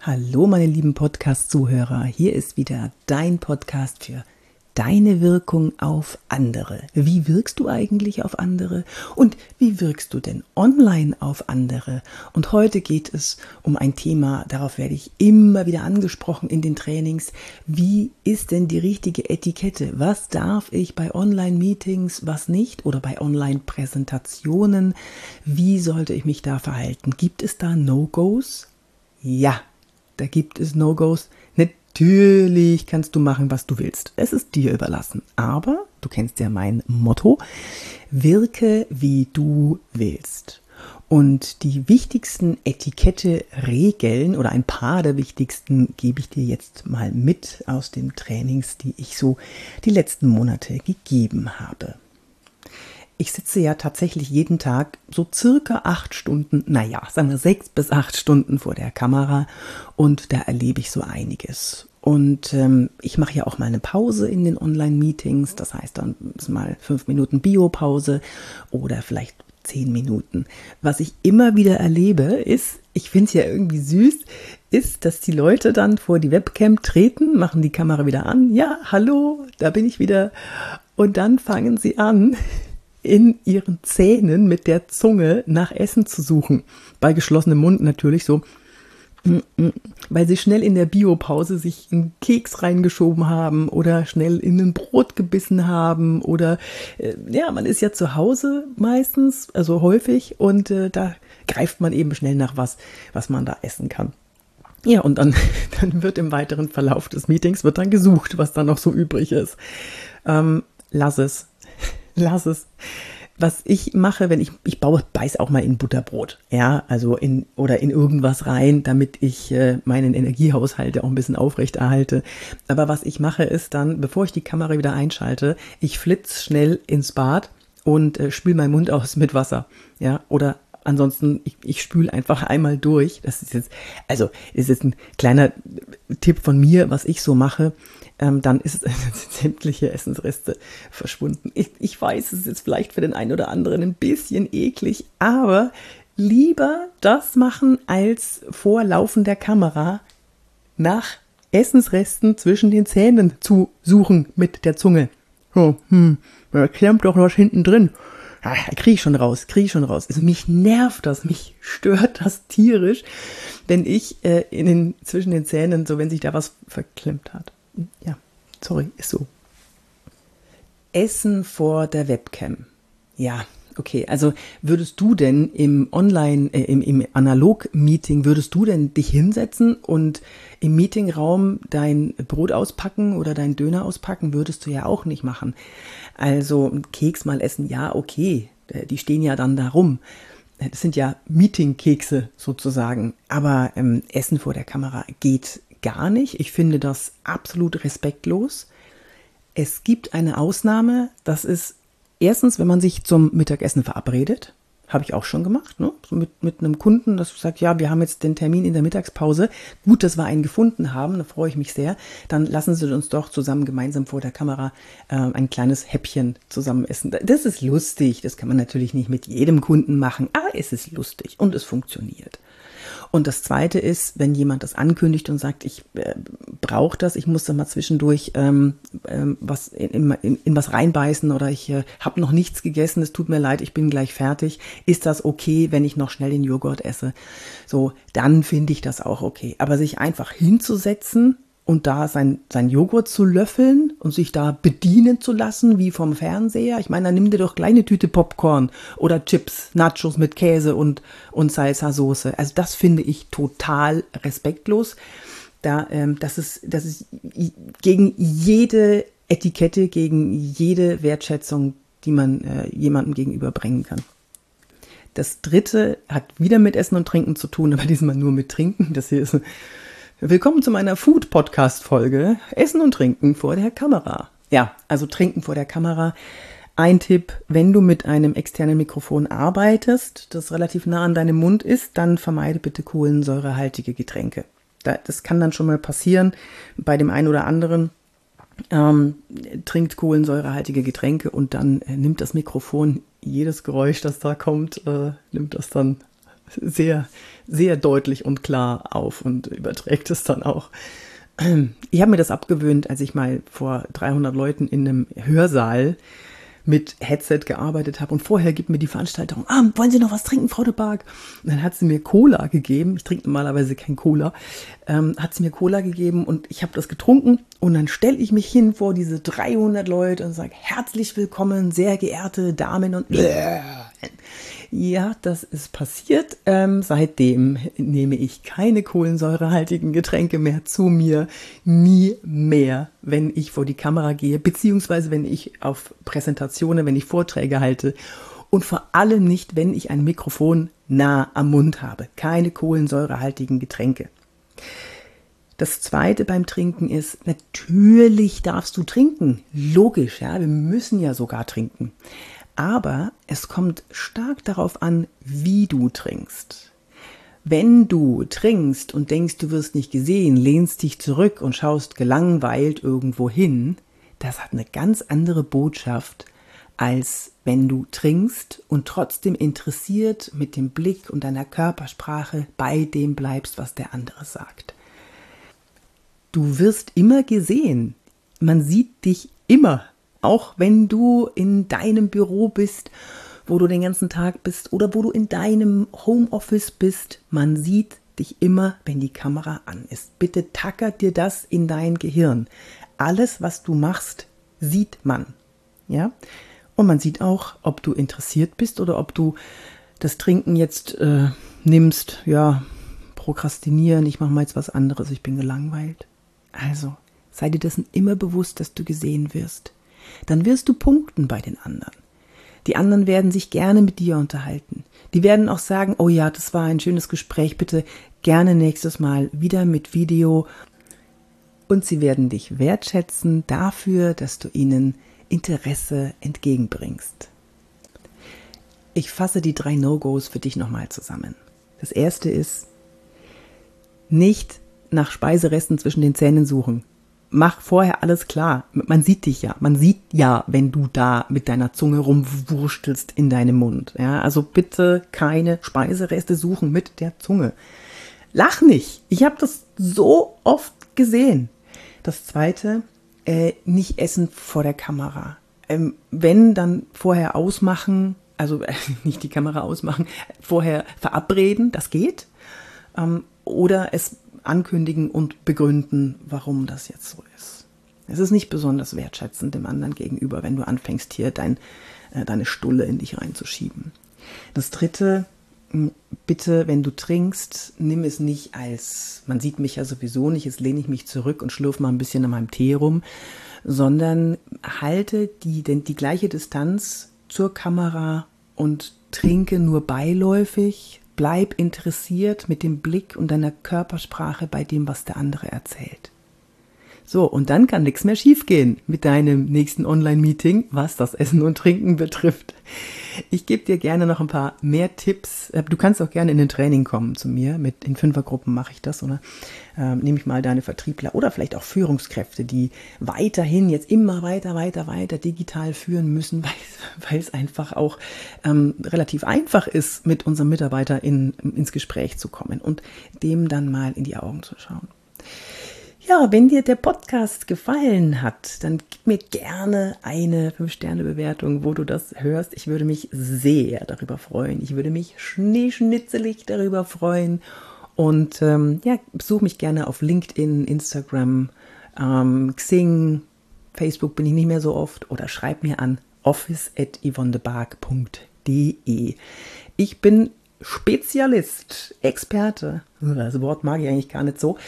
Hallo meine lieben Podcast-Zuhörer, hier ist wieder dein Podcast für deine Wirkung auf andere. Wie wirkst du eigentlich auf andere und wie wirkst du denn online auf andere? Und heute geht es um ein Thema, darauf werde ich immer wieder angesprochen in den Trainings. Wie ist denn die richtige Etikette? Was darf ich bei Online-Meetings, was nicht oder bei Online-Präsentationen? Wie sollte ich mich da verhalten? Gibt es da No-Gos? Ja, da gibt es No-Gos. Natürlich kannst du machen, was du willst. Es ist dir überlassen. Aber, du kennst ja mein Motto, wirke wie du willst. Und die wichtigsten Etikette-Regeln oder ein paar der wichtigsten gebe ich dir jetzt mal mit aus den Trainings, die ich so die letzten Monate gegeben habe ich sitze ja tatsächlich jeden Tag so circa acht Stunden, naja, sagen wir sechs bis acht Stunden vor der Kamera und da erlebe ich so einiges. Und ähm, ich mache ja auch mal eine Pause in den Online-Meetings, das heißt dann mal fünf Minuten Biopause oder vielleicht zehn Minuten. Was ich immer wieder erlebe, ist, ich finde es ja irgendwie süß, ist, dass die Leute dann vor die Webcam treten, machen die Kamera wieder an, ja, hallo, da bin ich wieder. Und dann fangen sie an, in ihren Zähnen mit der Zunge nach Essen zu suchen. Bei geschlossenem Mund natürlich so, mm, mm, weil sie schnell in der Biopause sich einen Keks reingeschoben haben oder schnell in ein Brot gebissen haben oder äh, ja, man ist ja zu Hause meistens, also häufig und äh, da greift man eben schnell nach was, was man da essen kann. Ja, und dann, dann wird im weiteren Verlauf des Meetings wird dann gesucht, was da noch so übrig ist. Ähm, lass es lass es. Was ich mache, wenn ich, ich baue, beiß auch mal in Butterbrot, ja, also in, oder in irgendwas rein, damit ich äh, meinen Energiehaushalt auch ein bisschen aufrechterhalte. Aber was ich mache ist dann, bevor ich die Kamera wieder einschalte, ich flitz schnell ins Bad und äh, spül meinen Mund aus mit Wasser, ja, oder Ansonsten, ich, ich spüle einfach einmal durch. Das ist jetzt, also, ist jetzt ein kleiner Tipp von mir, was ich so mache ähm, dann ist sämtliche Essensreste verschwunden. Ich, ich weiß, es ist jetzt vielleicht für den einen oder anderen ein bisschen eklig, aber lieber das machen, als vor laufender Kamera nach Essensresten zwischen den Zähnen zu suchen mit der Zunge. Oh, hm, da klemmt doch was hinten drin. Ja, kriege ich schon raus, kriege ich schon raus. Also mich nervt das, mich stört das tierisch, wenn ich äh, in den, zwischen den Zähnen, so wenn sich da was verklemmt hat ja, sorry, ist so. Essen vor der Webcam. Ja, okay. Also würdest du denn im Online, äh, im, im Analog-Meeting, würdest du denn dich hinsetzen und im Meetingraum dein Brot auspacken oder dein Döner auspacken? Würdest du ja auch nicht machen. Also Keks mal essen, ja, okay. Äh, die stehen ja dann da rum. Das sind ja Meeting-Kekse sozusagen. Aber ähm, Essen vor der Kamera geht gar nicht. Ich finde das absolut respektlos. Es gibt eine Ausnahme, das ist erstens, wenn man sich zum Mittagessen verabredet. Habe ich auch schon gemacht, ne? Mit, mit einem Kunden, das sagt, ja, wir haben jetzt den Termin in der Mittagspause. Gut, dass wir einen gefunden haben, da freue ich mich sehr. Dann lassen Sie uns doch zusammen gemeinsam vor der Kamera äh, ein kleines Häppchen zusammen essen. Das ist lustig, das kann man natürlich nicht mit jedem Kunden machen, aber es ist lustig und es funktioniert. Und das Zweite ist, wenn jemand das ankündigt und sagt, ich äh, brauche das, ich muss da mal zwischendurch ähm, ähm, was in, in, in, was reinbeißen oder ich äh, habe noch nichts gegessen, es tut mir leid, ich bin gleich fertig. Ist das okay, wenn ich noch schnell den Joghurt esse? So, dann finde ich das auch okay. Aber sich einfach hinzusetzen und da sein, sein Joghurt zu löffeln und sich da bedienen zu lassen, wie vom Fernseher. Ich meine, dann nimm dir doch kleine Tüte Popcorn oder Chips, Nachos mit Käse und, und Salsa-Soße. Also das finde ich total respektlos. Da, ähm, das, ist, das ist gegen jede Etikette, gegen jede Wertschätzung, die man äh, jemandem gegenüberbringen kann. Das dritte hat wieder mit Essen und Trinken zu tun, aber diesmal nur mit Trinken. Das hier ist Willkommen zu meiner Food-Podcast-Folge Essen und Trinken vor der Kamera. Ja, also Trinken vor der Kamera. Ein Tipp, wenn du mit einem externen Mikrofon arbeitest, das relativ nah an deinem Mund ist, dann vermeide bitte kohlensäurehaltige Getränke. Das kann dann schon mal passieren bei dem einen oder anderen. Ähm, trinkt kohlensäurehaltige Getränke und dann äh, nimmt das Mikrofon jedes Geräusch, das da kommt, äh, nimmt das dann sehr, sehr deutlich und klar auf und überträgt es dann auch. Ich habe mir das abgewöhnt, als ich mal vor 300 Leuten in einem Hörsaal mit Headset gearbeitet habe. Und vorher gibt mir die Veranstaltung, ah, wollen Sie noch was trinken, Frau de Barg? Und dann hat sie mir Cola gegeben. Ich trinke normalerweise kein Cola. Ähm, hat sie mir Cola gegeben und ich habe das getrunken. Und dann stelle ich mich hin vor diese 300 Leute und sage, herzlich willkommen, sehr geehrte Damen und ja, das ist passiert. Ähm, seitdem nehme ich keine kohlensäurehaltigen Getränke mehr zu mir. Nie mehr, wenn ich vor die Kamera gehe, beziehungsweise wenn ich auf Präsentationen, wenn ich Vorträge halte. Und vor allem nicht, wenn ich ein Mikrofon nah am Mund habe. Keine kohlensäurehaltigen Getränke. Das zweite beim Trinken ist, natürlich darfst du trinken. Logisch, ja, wir müssen ja sogar trinken. Aber es kommt stark darauf an, wie du trinkst. Wenn du trinkst und denkst, du wirst nicht gesehen, lehnst dich zurück und schaust gelangweilt irgendwo hin, das hat eine ganz andere Botschaft, als wenn du trinkst und trotzdem interessiert mit dem Blick und deiner Körpersprache bei dem bleibst, was der andere sagt. Du wirst immer gesehen. Man sieht dich immer auch wenn du in deinem Büro bist, wo du den ganzen Tag bist oder wo du in deinem Homeoffice bist, man sieht dich immer, wenn die Kamera an ist. Bitte tackert dir das in dein Gehirn. Alles, was du machst, sieht man. Ja? Und man sieht auch, ob du interessiert bist oder ob du das Trinken jetzt äh, nimmst, ja, prokrastinieren, ich mache mal jetzt was anderes, ich bin gelangweilt. Also, sei dir dessen immer bewusst, dass du gesehen wirst dann wirst du punkten bei den anderen. Die anderen werden sich gerne mit dir unterhalten. Die werden auch sagen, oh ja, das war ein schönes Gespräch, bitte gerne nächstes Mal wieder mit Video. Und sie werden dich wertschätzen dafür, dass du ihnen Interesse entgegenbringst. Ich fasse die drei No-Gos für dich nochmal zusammen. Das erste ist, nicht nach Speiseresten zwischen den Zähnen suchen mach vorher alles klar. Man sieht dich ja. Man sieht ja, wenn du da mit deiner Zunge rumwurstelst in deinem Mund. Ja, also bitte keine Speisereste suchen mit der Zunge. Lach nicht. Ich habe das so oft gesehen. Das zweite, äh, nicht essen vor der Kamera. Ähm, wenn, dann vorher ausmachen, also äh, nicht die Kamera ausmachen, vorher verabreden, das geht. Ähm, oder es ankündigen und begründen, warum das jetzt so ist. Es ist nicht besonders wertschätzend dem anderen gegenüber, wenn du anfängst, hier dein, äh, deine Stulle in dich reinzuschieben. Das dritte, bitte, wenn du trinkst, nimm es nicht als, man sieht mich ja sowieso nicht, jetzt lehne ich mich zurück und schlürfe mal ein bisschen an meinem Tee rum, sondern halte die, denn die gleiche Distanz zur Kamera und trinke nur beiläufig, Bleib interessiert mit dem Blick und deiner Körpersprache bei dem, was der andere erzählt. So, und dann kann nichts mehr schiefgehen mit deinem nächsten Online-Meeting, was das Essen und Trinken betrifft. Ich gebe dir gerne noch ein paar mehr Tipps. Äh, du kannst auch gerne in den Training kommen zu mir. Mit in Fünfergruppen mache ich das, oder? Ähm, nehme ich mal deine Vertriebler oder vielleicht auch Führungskräfte, die weiterhin jetzt immer weiter, weiter, weiter digital führen müssen, weil, es einfach auch ähm, relativ einfach ist, mit unserem Mitarbeiter in, ins Gespräch zu kommen und dem dann mal in die Augen zu schauen. Ja, wenn dir der Podcast gefallen hat, dann gib mir gerne eine 5-Sterne-Bewertung, wo du das hörst. Ich würde mich sehr darüber freuen. Ich würde mich schneeschnitzelig darüber freuen. Und ähm, ja, besuch mich gerne auf LinkedIn, Instagram, ähm, Xing, Facebook bin ich nicht mehr so oft oder schreib mir an office.yvonnebark.de. Ich bin Spezialist, Experte, das Wort mag ich eigentlich gar nicht so,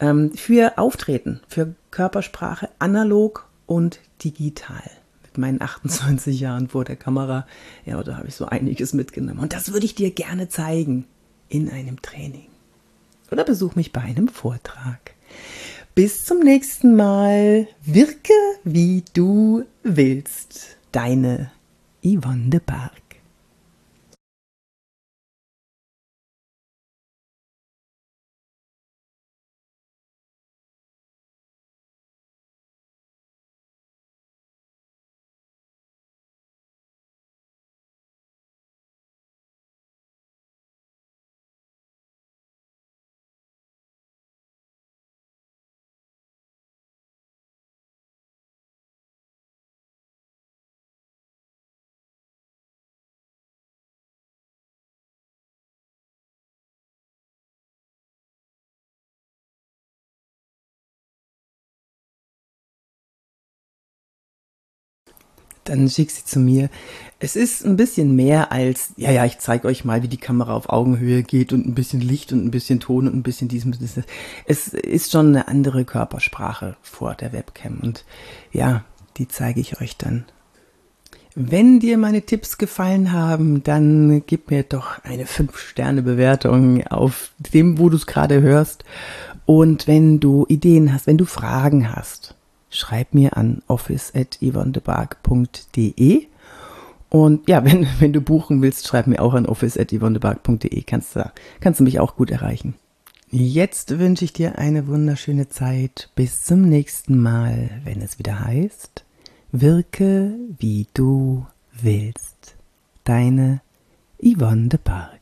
ähm, für Auftreten, für Körpersprache, analog und digital. Mit meinen 28 Jahren vor der Kamera, ja, da habe ich so einiges mitgenommen. Und das würde ich dir gerne zeigen in einem Training. Oder besuch mich bei einem Vortrag. Bis zum nächsten Mal. Wirke, wie du willst. Deine Yvonne de Barg. Dann schick sie zu mir. Es ist ein bisschen mehr als, ja, ja, ich zeige euch mal, wie die Kamera auf Augenhöhe geht und ein bisschen Licht und ein bisschen Ton und ein bisschen diesem. Es ist schon eine andere Körpersprache vor der Webcam und ja, die zeige ich euch dann. Wenn dir meine Tipps gefallen haben, dann gib mir doch eine 5-Sterne-Bewertung auf dem, wo du es gerade hörst. Und wenn du Ideen hast, wenn du Fragen hast, schreib mir an office.yvonnebark.de. Und ja, wenn, wenn du buchen willst, schreib mir auch an office.yvonnebark.de. Kannst du, kannst du mich auch gut erreichen. Jetzt wünsche ich dir eine wunderschöne Zeit. Bis zum nächsten Mal, wenn es wieder heißt, wirke wie du willst. Deine Yvonne de Barg.